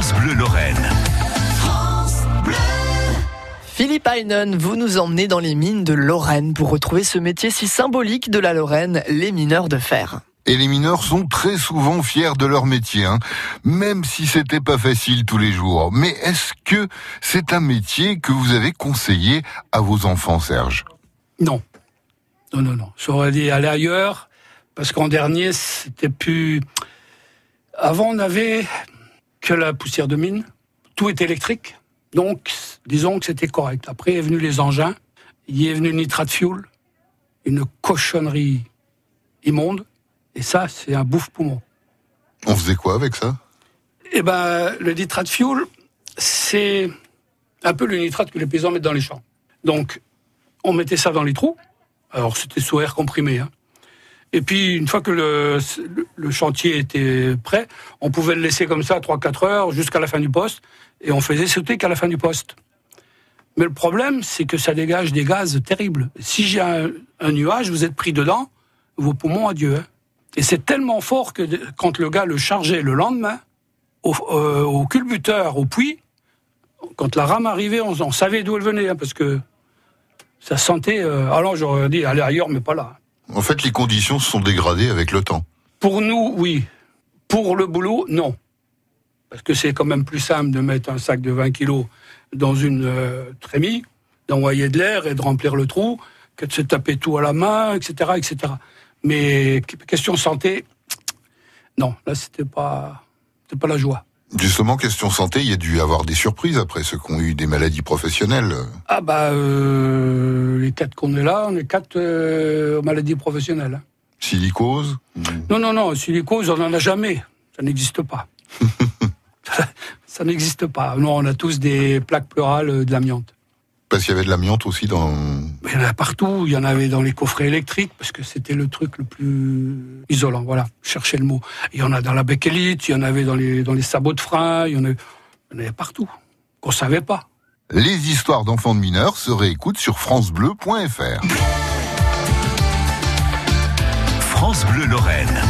France Bleu Lorraine. Philippe Heinen, vous nous emmenez dans les mines de Lorraine pour retrouver ce métier si symbolique de la Lorraine, les mineurs de fer. Et les mineurs sont très souvent fiers de leur métier, hein. même si c'était pas facile tous les jours. Mais est-ce que c'est un métier que vous avez conseillé à vos enfants, Serge? Non. Non, non, non. J'aurais dit aller ailleurs, parce qu'en dernier, c'était plus... Avant, on n'avait que la poussière de mine. Tout était électrique. Donc, disons que c'était correct. Après, est venu les engins. Il est venu le nitrate fuel. Une cochonnerie immonde. Et ça, c'est un bouffe-poumon. On faisait quoi avec ça? Eh ben, le nitrate fuel, c'est un peu le nitrate que les paysans mettent dans les champs. Donc, on mettait ça dans les trous. Alors, c'était sous air comprimé. Hein. Et puis, une fois que le, le, chantier était prêt, on pouvait le laisser comme ça 3-4 heures jusqu'à la fin du poste, et on faisait sauter qu'à la fin du poste. Mais le problème, c'est que ça dégage des gaz terribles. Si j'ai un, nuage, vous êtes pris dedans, vos poumons, adieu. Hein. Et c'est tellement fort que quand le gars le chargeait le lendemain, au, euh, au culbuteur, au puits, quand la rame arrivait, on, on savait d'où elle venait, hein, parce que ça sentait... Euh, alors j'aurais dit, aller ailleurs, mais pas là. En fait, les conditions se sont dégradées avec le temps. Pour nous, oui. Pour le boulot, non. Parce que c'est quand même plus simple de mettre un sac de 20 kilos dans une euh, trémie, d'envoyer de l'air et de remplir le trou, que de se taper tout à la main, etc., etc. Mais question santé, non, là c'était pas, pas la joie. Justement, question santé, il y a dû avoir des surprises après ceux qui ont eu des maladies professionnelles. Ah bah euh, quatre qu'on est là, on est quatre euh, maladies professionnelles. Hein. Silicose Non, non, non, silicose, on n'en a jamais. Ça n'existe pas. ça, ça n'existe pas. Non, on a tous des plaques pleurales de l'amiante. Parce qu'il y avait de l'amiante aussi dans... Il y en a partout. Il y en avait dans les coffrets électriques, parce que c'était le truc le plus isolant. Voilà, cherchez le mot. Il y en a dans la béquelite, il y en avait dans les, dans les sabots de frein, il y en avait, il y en avait partout, qu'on savait pas. Les histoires d'enfants de mineurs se réécoutent sur francebleu.fr. France Bleu Lorraine.